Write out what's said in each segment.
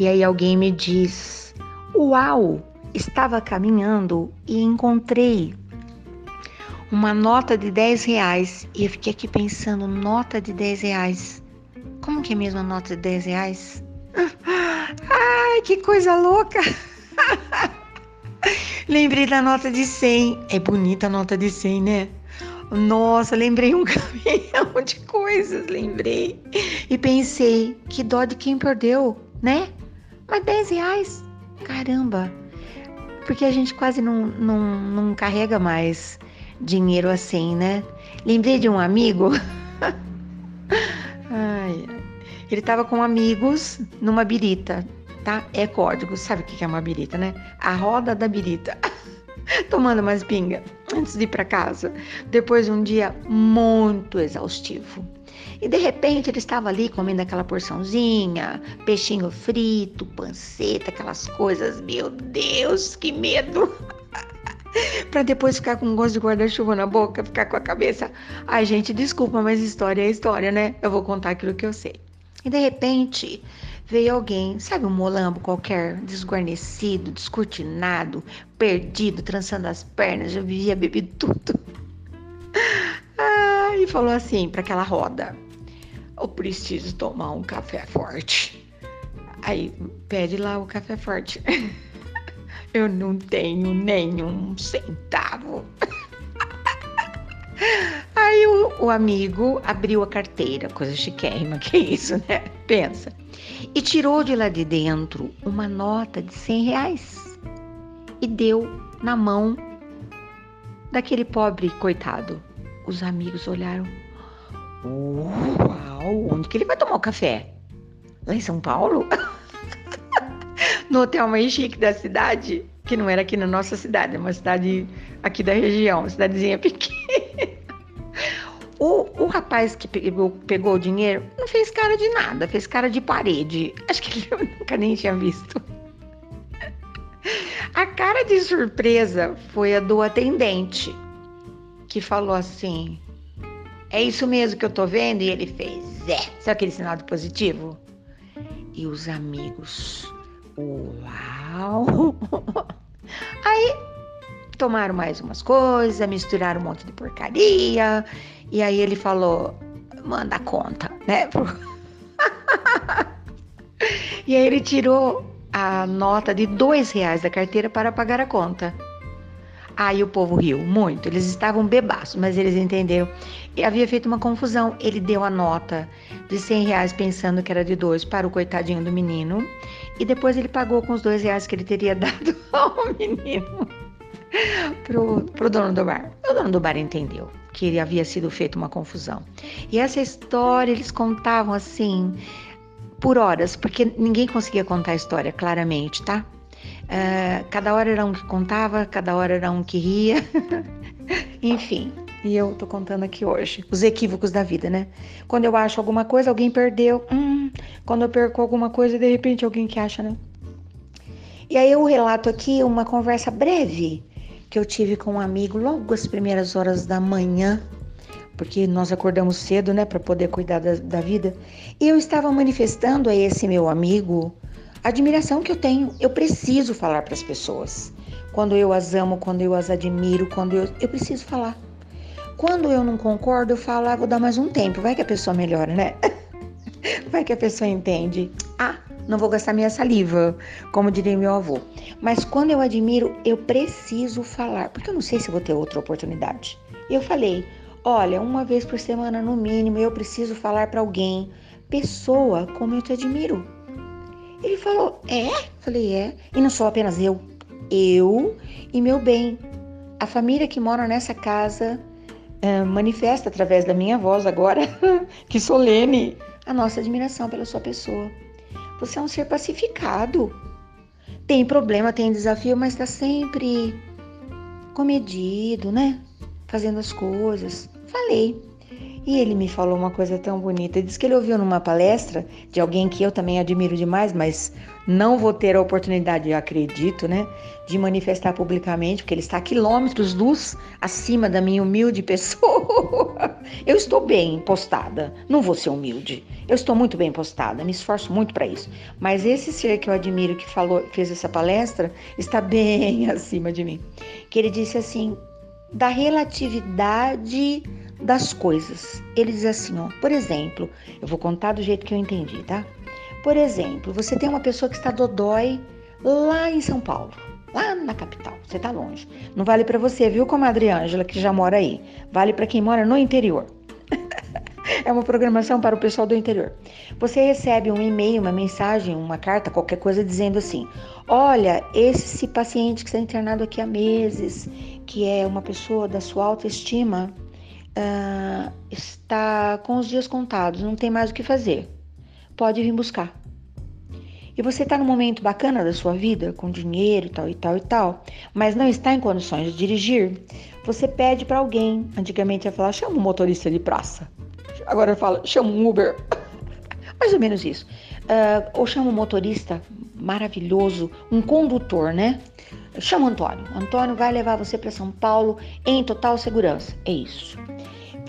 E aí alguém me diz: Uau! Estava caminhando e encontrei uma nota de 10 reais. E eu fiquei aqui pensando: nota de 10 reais. Como que é mesmo a nota de 10 reais? Ai, que coisa louca! lembrei da nota de 100. É bonita a nota de 100, né? Nossa, lembrei um caminhão de coisas, lembrei. E pensei, que dó de quem perdeu, né? Mas 10 reais, caramba. Porque a gente quase não, não, não carrega mais dinheiro assim, né? Lembrei de um amigo. Ai, ele estava com amigos numa birita, tá? É código, sabe o que é uma birita, né? A roda da birita. Tomando umas pingas antes de ir para casa, depois de um dia muito exaustivo. E de repente ele estava ali comendo aquela porçãozinha, peixinho frito, panceta, aquelas coisas. Meu Deus, que medo! para depois ficar com gosto de guarda-chuva na boca, ficar com a cabeça. Ai, gente, desculpa, mas história é história, né? Eu vou contar aquilo que eu sei. E de repente veio alguém, sabe, um molambo qualquer, desguarnecido, descortinado, perdido, trançando as pernas, já vivia bebido tudo. Ah, e falou assim para aquela roda: preciso tomar um café forte. Aí pede lá o café forte. Eu não tenho nenhum centavo. Aí o, o, amigo abriu a carteira, coisa chiquérrima, que é isso, né? Pensa. E tirou de lá de dentro uma nota de 100 reais e deu na mão daquele pobre coitado. Os amigos olharam. Uau, onde que ele vai tomar o café? Lá em São Paulo? no hotel mais chique da cidade, que não era aqui na nossa cidade, é uma cidade aqui da região, uma cidadezinha pequena. O, o rapaz que pegou, pegou o dinheiro não fez cara de nada, fez cara de parede. Acho que ele nunca nem tinha visto. A cara de surpresa foi a do atendente, que falou assim: É isso mesmo que eu tô vendo? E ele fez: É. Sabe aquele sinal de positivo? E os amigos Uau! Aí tomaram mais umas coisas, misturaram um monte de porcaria. E aí ele falou: manda conta, né? e aí ele tirou a nota de dois reais da carteira para pagar a conta. Aí o povo riu muito. Eles estavam bebaços, mas eles entenderam. E havia feito uma confusão. Ele deu a nota de 100 reais pensando que era de dois para o coitadinho do menino. E depois ele pagou com os dois reais que ele teria dado ao menino pro, pro dono do bar. O dono do bar entendeu que havia sido feita uma confusão. E essa história eles contavam assim por horas, porque ninguém conseguia contar a história claramente, tá? Uh, cada hora era um que contava, cada hora era um que ria. Enfim, e eu tô contando aqui hoje os equívocos da vida, né? Quando eu acho alguma coisa, alguém perdeu. Hum, quando eu perco alguma coisa, de repente alguém que acha, né? E aí eu relato aqui uma conversa breve que eu tive com um amigo logo às primeiras horas da manhã, porque nós acordamos cedo, né, para poder cuidar da, da vida. E eu estava manifestando a esse meu amigo admiração que eu tenho. Eu preciso falar para as pessoas. Quando eu as amo, quando eu as admiro, quando eu. Eu preciso falar. Quando eu não concordo, eu falo, ah, vou dar mais um tempo. Vai que a pessoa melhora, né? Vai que a pessoa entende. Ah, não vou gastar minha saliva, como diria meu avô. Mas quando eu admiro, eu preciso falar, porque eu não sei se vou ter outra oportunidade. Eu falei, olha, uma vez por semana no mínimo, eu preciso falar para alguém, pessoa como eu te admiro. Ele falou: É? Falei: É. E não sou apenas eu, eu e meu bem. A família que mora nessa casa uh, manifesta através da minha voz agora, que solene, a nossa admiração pela sua pessoa. Você é um ser pacificado. Tem problema, tem desafio, mas está sempre comedido, né? Fazendo as coisas. Falei. E ele me falou uma coisa tão bonita. Ele disse que ele ouviu numa palestra de alguém que eu também admiro demais, mas não vou ter a oportunidade, acredito, né, de manifestar publicamente, porque ele está a quilômetros luz acima da minha humilde pessoa. Eu estou bem postada, não vou ser humilde. Eu estou muito bem postada, me esforço muito para isso. Mas esse ser que eu admiro que falou, fez essa palestra, está bem acima de mim. Que ele disse assim: da relatividade das coisas. Ele diz assim, ó, por exemplo, eu vou contar do jeito que eu entendi, tá? Por exemplo, você tem uma pessoa que está dodói lá em São Paulo, lá na capital, você está longe. Não vale para você, viu, comadre Ângela, que já mora aí. Vale para quem mora no interior. é uma programação para o pessoal do interior. Você recebe um e-mail, uma mensagem, uma carta, qualquer coisa dizendo assim: Olha, esse paciente que está internado aqui há meses, que é uma pessoa da sua autoestima, uh, está com os dias contados, não tem mais o que fazer. Pode vir buscar. E você está num momento bacana da sua vida, com dinheiro e tal e tal e tal, mas não está em condições de dirigir, você pede para alguém. Antigamente ia falar, chama um motorista de praça. Agora fala, chama um Uber. Mais ou menos isso. Uh, ou chama um motorista maravilhoso, um condutor, né? Chama o Antônio. Antônio vai levar você para São Paulo em total segurança. É isso.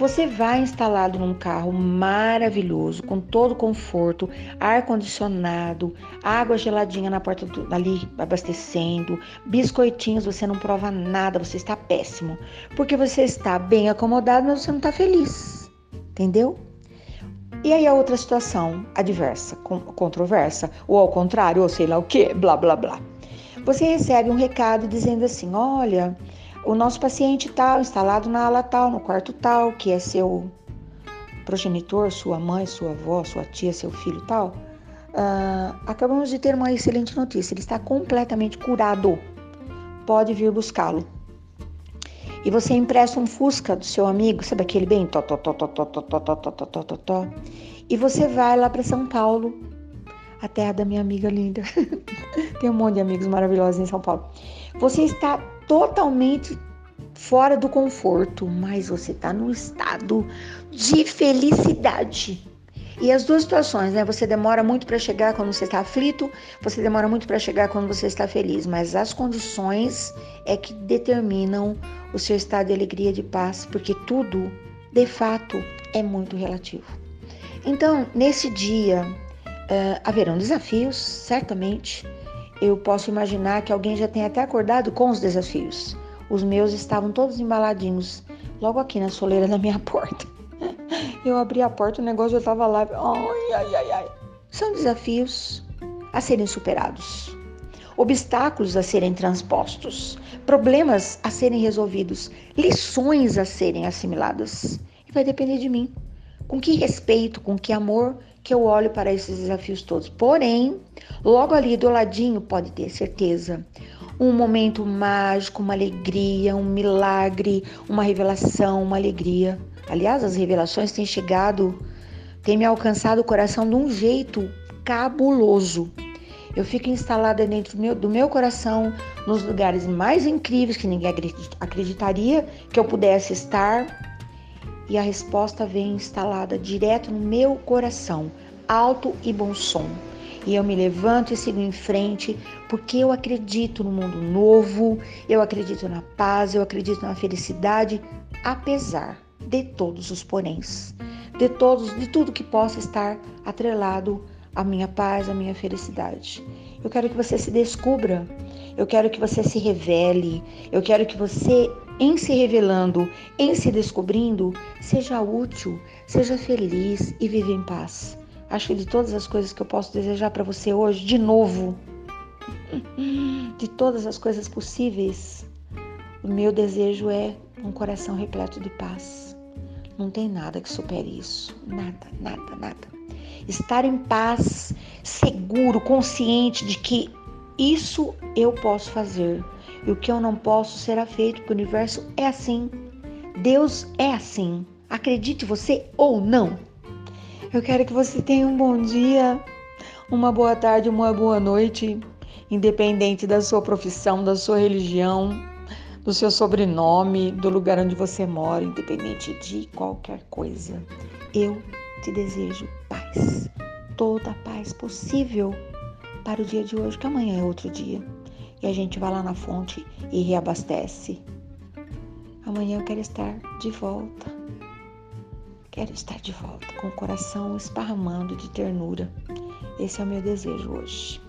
Você vai instalado num carro maravilhoso, com todo conforto, ar condicionado, água geladinha na porta do, ali abastecendo, biscoitinhos, você não prova nada, você está péssimo, porque você está bem acomodado, mas você não está feliz. Entendeu? E aí a outra situação adversa, controversa, ou ao contrário, ou sei lá o que, blá blá blá. Você recebe um recado dizendo assim: olha, o nosso paciente tal, instalado na ala tal, no quarto tal, que é seu progenitor, sua mãe, sua avó, sua tia, seu filho tal, uh, acabamos de ter uma excelente notícia. Ele está completamente curado. Pode vir buscá-lo. E você empresta um Fusca do seu amigo, sabe aquele bem tó, tó, tó, tó, tó, tó, tó, tó, tó, tó, tó, tó, e você vai lá para São Paulo, a terra da minha amiga linda. Tem um monte de amigos maravilhosos em São Paulo. Você está totalmente fora do conforto, mas você está num estado de felicidade. E as duas situações, né? Você demora muito para chegar quando você está aflito, você demora muito para chegar quando você está feliz, mas as condições é que determinam o seu estado de alegria, de paz, porque tudo, de fato, é muito relativo. Então, nesse dia, uh, haverão desafios, certamente, eu posso imaginar que alguém já tenha até acordado com os desafios. Os meus estavam todos embaladinhos, logo aqui na soleira da minha porta. Eu abri a porta, o negócio já estava lá. Ai, ai, ai, ai. São desafios a serem superados, obstáculos a serem transpostos, problemas a serem resolvidos, lições a serem assimiladas. E vai depender de mim. Com que respeito, com que amor que eu olho para esses desafios todos. Porém, logo ali do ladinho, pode ter certeza, um momento mágico, uma alegria, um milagre, uma revelação, uma alegria. Aliás, as revelações têm chegado, têm me alcançado o coração de um jeito cabuloso. Eu fico instalada dentro do meu, do meu coração, nos lugares mais incríveis que ninguém acreditaria que eu pudesse estar e a resposta vem instalada direto no meu coração, alto e bom som. E eu me levanto e sigo em frente, porque eu acredito no mundo novo, eu acredito na paz, eu acredito na felicidade, apesar de todos os poréns, de todos, de tudo que possa estar atrelado à minha paz, à minha felicidade. Eu quero que você se descubra, eu quero que você se revele, eu quero que você em se revelando, em se descobrindo, seja útil, seja feliz e viva em paz. Acho que de todas as coisas que eu posso desejar para você hoje, de novo, de todas as coisas possíveis, o meu desejo é um coração repleto de paz. Não tem nada que supere isso. Nada, nada, nada. Estar em paz, seguro, consciente de que isso eu posso fazer e o que eu não posso será feito, porque o universo é assim. Deus é assim. Acredite você ou não. Eu quero que você tenha um bom dia, uma boa tarde, uma boa noite, independente da sua profissão, da sua religião, do seu sobrenome, do lugar onde você mora, independente de qualquer coisa. Eu te desejo paz, toda a paz possível para o dia de hoje, que amanhã é outro dia. E a gente vai lá na fonte e reabastece. Amanhã eu quero estar de volta. Quero estar de volta com o coração esparramando de ternura. Esse é o meu desejo hoje.